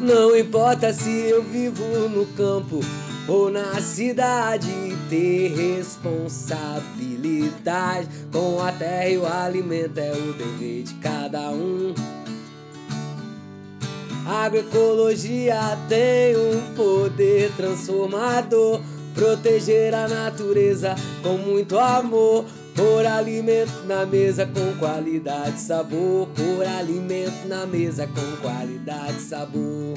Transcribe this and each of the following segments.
Não importa se eu vivo no campo ou na cidade, ter responsabilidade com a terra e o alimento é o dever de cada um. Agroecologia tem um poder transformador, proteger a natureza com muito amor. Por alimento na mesa com qualidade e sabor. Por alimento na mesa com qualidade e sabor.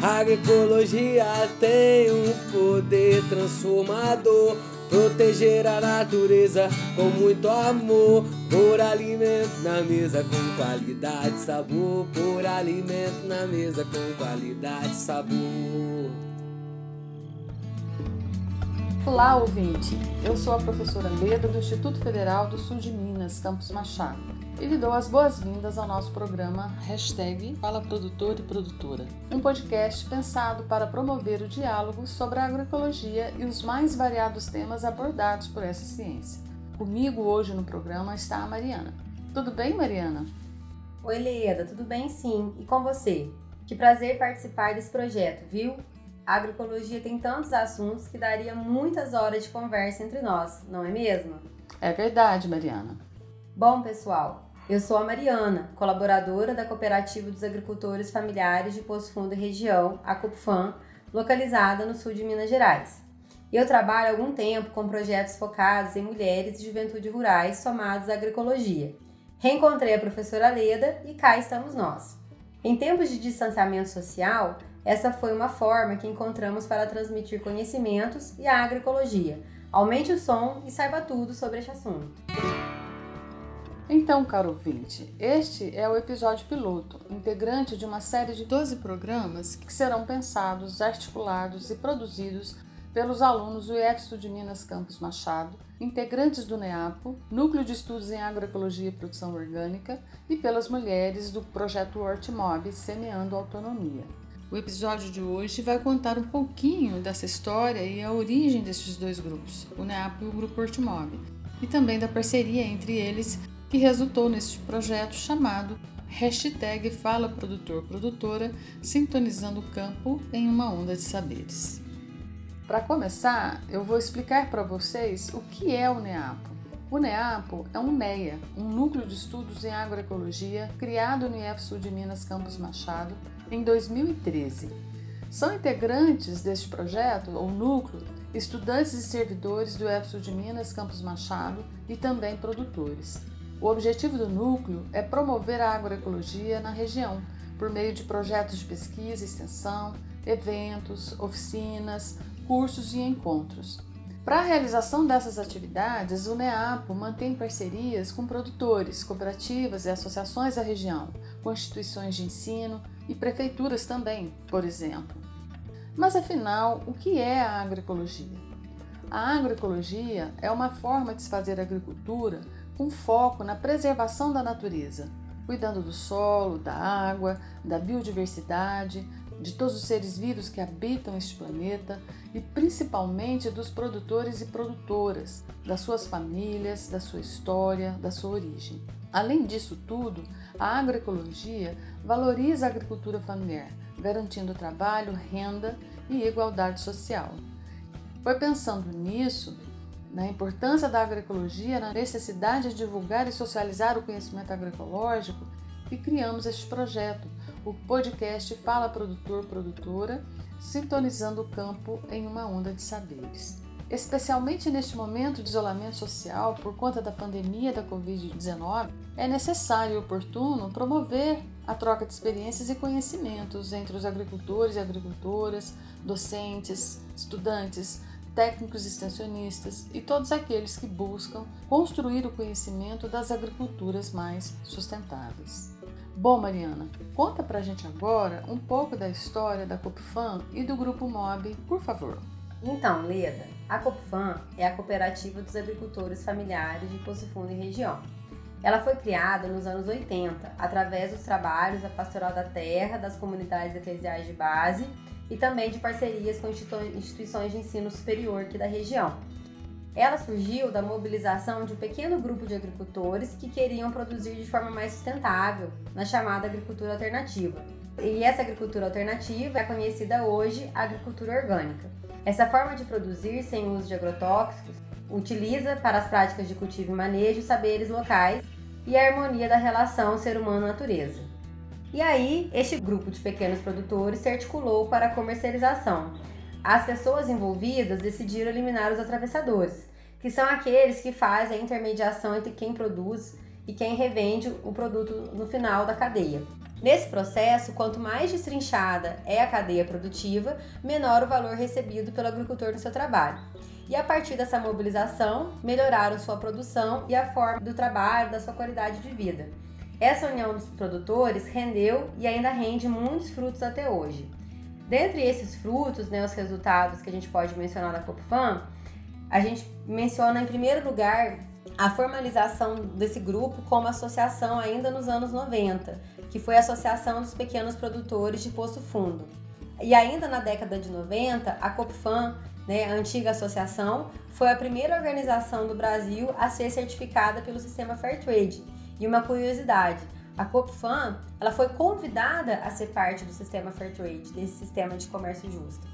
A agroecologia tem um poder transformador. Proteger a natureza com muito amor. Por alimento na mesa com qualidade e sabor. Por alimento na mesa com qualidade e sabor. Olá, ouvinte! Eu sou a professora Leda do Instituto Federal do Sul de Minas, Campus Machado, e lhe dou as boas-vindas ao nosso programa Hashtag Fala Produtor e Produtora, um podcast pensado para promover o diálogo sobre a agroecologia e os mais variados temas abordados por essa ciência. Comigo hoje no programa está a Mariana. Tudo bem, Mariana? Oi, Leda, tudo bem sim? E com você? Que prazer participar desse projeto, viu? A agroecologia tem tantos assuntos que daria muitas horas de conversa entre nós, não é mesmo? É verdade, Mariana. Bom, pessoal, eu sou a Mariana, colaboradora da Cooperativa dos Agricultores Familiares de Poço Fundo e Região, a COPFAM, localizada no sul de Minas Gerais. Eu trabalho há algum tempo com projetos focados em mulheres e juventude rurais somados à agroecologia. Reencontrei a professora Leda e cá estamos nós. Em tempos de distanciamento social, essa foi uma forma que encontramos para transmitir conhecimentos e a agroecologia. Aumente o som e saiba tudo sobre este assunto. Então, caro ouvinte, este é o episódio piloto, integrante de uma série de 12 programas que serão pensados, articulados e produzidos pelos alunos do IEFSU de Minas Campos Machado, integrantes do NEAPO, Núcleo de Estudos em Agroecologia e Produção Orgânica, e pelas mulheres do projeto Hortimob Semeando Autonomia. O episódio de hoje vai contar um pouquinho dessa história e a origem desses dois grupos, o NEAP e o Grupo Hortimob, e também da parceria entre eles que resultou neste projeto chamado Hashtag Fala Produtor Produtora, sintonizando o campo em uma onda de saberes. Para começar, eu vou explicar para vocês o que é o NEAPO. O NEAPO é um NEA, um núcleo de estudos em agroecologia criado no IEF de Minas Campos Machado em 2013. São integrantes deste projeto, ou núcleo, estudantes e servidores do EFSU de Minas Campos Machado e também produtores. O objetivo do núcleo é promover a agroecologia na região, por meio de projetos de pesquisa e extensão, eventos, oficinas, cursos e encontros. Para a realização dessas atividades, o NEAPO mantém parcerias com produtores, cooperativas e associações da região, com instituições de ensino, e prefeituras também, por exemplo. Mas afinal, o que é a agroecologia? A agroecologia é uma forma de se fazer agricultura com foco na preservação da natureza, cuidando do solo, da água, da biodiversidade, de todos os seres vivos que habitam este planeta e principalmente dos produtores e produtoras, das suas famílias, da sua história, da sua origem. Além disso tudo, a agroecologia valoriza a agricultura familiar, garantindo trabalho, renda e igualdade social. Foi pensando nisso, na importância da agroecologia, na necessidade de divulgar e socializar o conhecimento agroecológico, que criamos este projeto, o podcast Fala Produtor Produtora, sintonizando o campo em uma onda de saberes. Especialmente neste momento de isolamento social por conta da pandemia da Covid-19, é necessário e oportuno promover a troca de experiências e conhecimentos entre os agricultores e agricultoras, docentes, estudantes, técnicos extensionistas e todos aqueles que buscam construir o conhecimento das agriculturas mais sustentáveis. Bom, Mariana, conta pra gente agora um pouco da história da Copfam e do Grupo MOB, por favor. Então, Leda, a Copfam é a Cooperativa dos Agricultores Familiares de Poço Fundo e Região. Ela foi criada nos anos 80 através dos trabalhos da Pastoral da Terra, das comunidades eclesiais de base e também de parcerias com instituições de ensino superior aqui da região. Ela surgiu da mobilização de um pequeno grupo de agricultores que queriam produzir de forma mais sustentável, na chamada agricultura alternativa. E essa agricultura alternativa é conhecida hoje agricultura orgânica. Essa forma de produzir sem uso de agrotóxicos utiliza para as práticas de cultivo e manejo saberes locais e a harmonia da relação ser humano-natureza. E aí, este grupo de pequenos produtores se articulou para a comercialização. As pessoas envolvidas decidiram eliminar os atravessadores, que são aqueles que fazem a intermediação entre quem produz e quem revende o produto no final da cadeia. Nesse processo, quanto mais destrinchada é a cadeia produtiva, menor o valor recebido pelo agricultor no seu trabalho. E a partir dessa mobilização, melhoraram sua produção e a forma do trabalho, da sua qualidade de vida. Essa união dos produtores rendeu e ainda rende muitos frutos até hoje. Dentre esses frutos, né, os resultados que a gente pode mencionar na COPFAM, a gente menciona em primeiro lugar a formalização desse grupo como associação ainda nos anos 90, que foi a Associação dos Pequenos Produtores de Poço Fundo. E ainda na década de 90, a COPFAM, né, a antiga associação, foi a primeira organização do Brasil a ser certificada pelo sistema Fairtrade. E uma curiosidade, a COPFAM ela foi convidada a ser parte do sistema Fairtrade, desse sistema de comércio justo.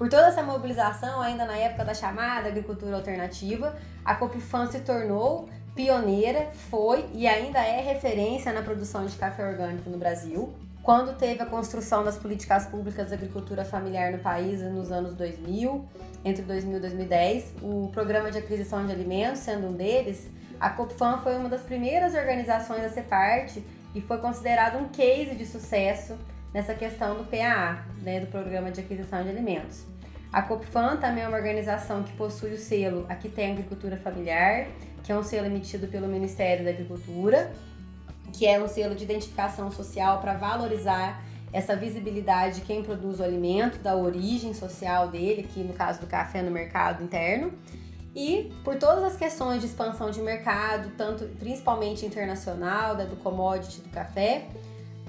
Por toda essa mobilização, ainda na época da chamada agricultura alternativa, a Copifan se tornou pioneira, foi e ainda é referência na produção de café orgânico no Brasil. Quando teve a construção das políticas públicas de agricultura familiar no país nos anos 2000, entre 2000 e 2010, o programa de aquisição de alimentos sendo um deles, a Copfan foi uma das primeiras organizações a ser parte e foi considerado um case de sucesso nessa questão do PAA, né, do Programa de Aquisição de Alimentos. A Copfan também é uma organização que possui o selo Aqui tem Agricultura Familiar, que é um selo emitido pelo Ministério da Agricultura, que é um selo de identificação social para valorizar essa visibilidade de quem produz o alimento, da origem social dele, aqui no caso do café no mercado interno. E por todas as questões de expansão de mercado, tanto principalmente internacional, da, do commodity do café,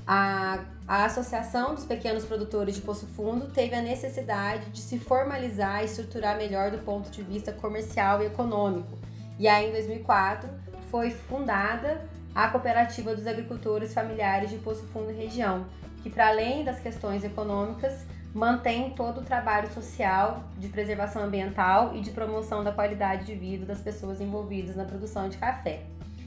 a, a Associação dos Pequenos Produtores de Poço Fundo teve a necessidade de se formalizar e estruturar melhor do ponto de vista comercial e econômico. E aí, em 2004, foi fundada a Cooperativa dos Agricultores Familiares de Poço Fundo e Região, que, para além das questões econômicas, mantém todo o trabalho social de preservação ambiental e de promoção da qualidade de vida das pessoas envolvidas na produção de café.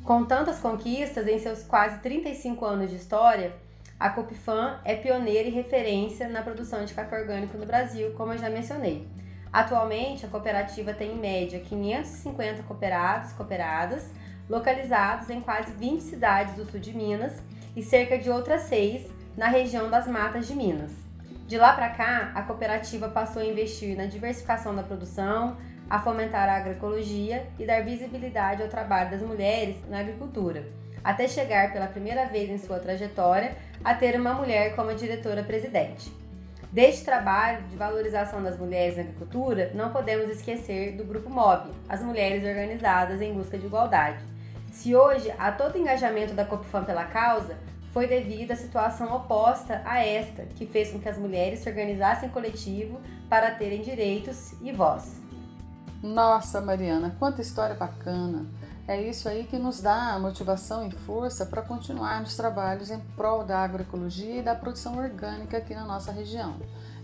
Com tantas conquistas em seus quase 35 anos de história, a Copifan é pioneira e referência na produção de café orgânico no Brasil, como eu já mencionei. Atualmente, a cooperativa tem em média 550 cooperados cooperadas, localizados em quase 20 cidades do sul de Minas e cerca de outras seis na região das Matas de Minas. De lá para cá, a cooperativa passou a investir na diversificação da produção, a fomentar a agroecologia e dar visibilidade ao trabalho das mulheres na agricultura, até chegar pela primeira vez em sua trajetória a ter uma mulher como diretora-presidente. Deste trabalho de valorização das mulheres na agricultura, não podemos esquecer do Grupo MOB, as mulheres organizadas em busca de igualdade. Se hoje há todo engajamento da Copfam pela causa, foi devido à situação oposta a esta, que fez com que as mulheres se organizassem em coletivo para terem direitos e voz. Nossa, Mariana, quanta história bacana! É isso aí que nos dá motivação e força para continuar nos trabalhos em prol da agroecologia e da produção orgânica aqui na nossa região.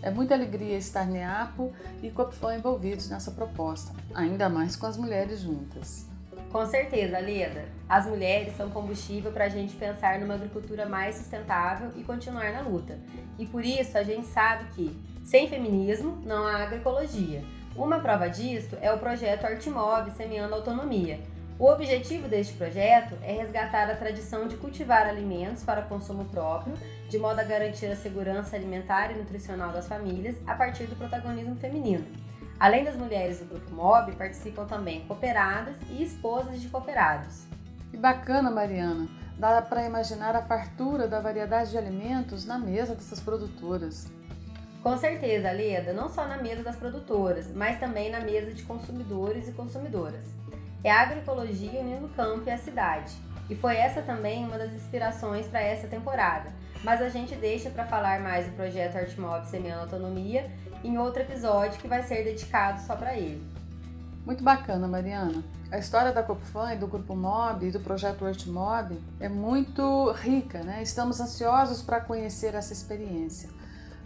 É muita alegria estar NEAPO e Copfan envolvidos nessa proposta, ainda mais com as mulheres juntas. Com certeza, Leda. As mulheres são combustível para a gente pensar numa agricultura mais sustentável e continuar na luta. E por isso a gente sabe que, sem feminismo, não há agroecologia. Uma prova disso é o projeto Artimob Semeando Autonomia, o objetivo deste projeto é resgatar a tradição de cultivar alimentos para consumo próprio, de modo a garantir a segurança alimentar e nutricional das famílias a partir do protagonismo feminino. Além das mulheres do grupo MOB, participam também cooperadas e esposas de cooperados. Que bacana, Mariana! Dá para imaginar a fartura da variedade de alimentos na mesa dessas produtoras. Com certeza, Leda, não só na mesa das produtoras, mas também na mesa de consumidores e consumidoras é a agroecologia unindo o campo e a cidade. E foi essa também uma das inspirações para essa temporada. Mas a gente deixa para falar mais do projeto Artmob Semeando Autonomia em outro episódio que vai ser dedicado só para ele. Muito bacana, Mariana. A história da Copfan e do Grupo Mob e do projeto Earth Mob é muito rica, né? Estamos ansiosos para conhecer essa experiência.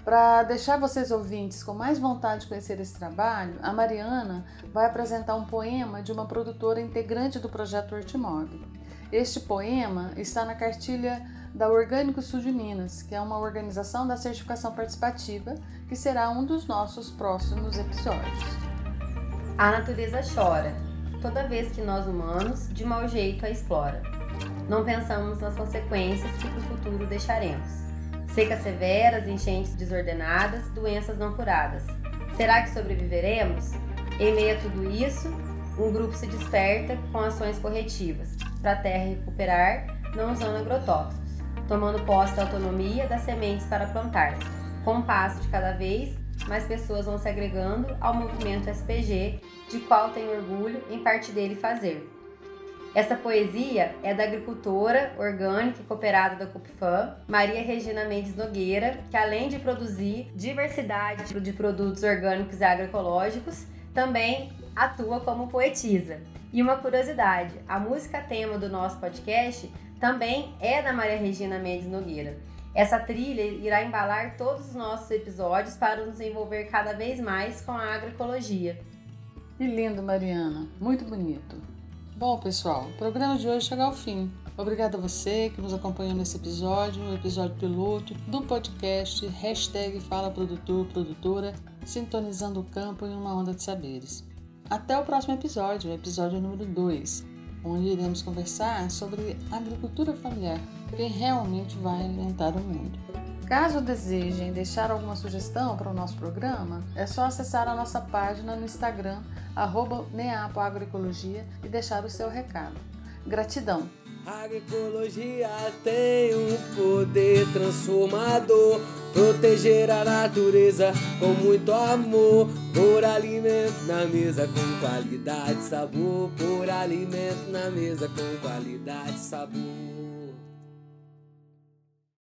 Para deixar vocês ouvintes com mais vontade de conhecer esse trabalho, a Mariana vai apresentar um poema de uma produtora integrante do projeto Earth Mob. Este poema está na cartilha da Orgânico Sul de Minas, que é uma organização da certificação participativa, que será um dos nossos próximos episódios. A natureza chora, toda vez que nós humanos, de mau jeito, a explora. Não pensamos nas consequências que para o futuro deixaremos. Secas severas, enchentes desordenadas, doenças não curadas. Será que sobreviveremos? Em meio a tudo isso, um grupo se desperta com ações corretivas para a terra recuperar, não usando agrotóxicos tomando posse da autonomia das sementes para plantar. Com passo de cada vez, mais pessoas vão se agregando ao movimento SPG, de qual tenho orgulho em parte dele fazer. Essa poesia é da agricultora orgânica e cooperada da Cupfam, Maria Regina Mendes Nogueira, que além de produzir diversidade de produtos orgânicos e agroecológicos, também atua como poetisa. E uma curiosidade, a música tema do nosso podcast também é da Maria Regina Mendes Nogueira. Essa trilha irá embalar todos os nossos episódios para nos envolver cada vez mais com a agroecologia. Que lindo, Mariana. Muito bonito. Bom, pessoal, o programa de hoje chega ao fim. Obrigada a você que nos acompanhou nesse episódio, o episódio piloto do podcast hashtag Fala Produtor, Produtora, sintonizando o campo em uma onda de saberes. Até o próximo episódio, episódio número 2 onde iremos conversar sobre agricultura familiar, que realmente vai alimentar o mundo. Caso desejem deixar alguma sugestão para o nosso programa, é só acessar a nossa página no Instagram, neapoagroecologia, e deixar o seu recado. Gratidão! A agroecologia tem um poder transformador. Proteger a natureza com muito amor. Por alimento na mesa com qualidade sabor. Por alimento na mesa com qualidade sabor.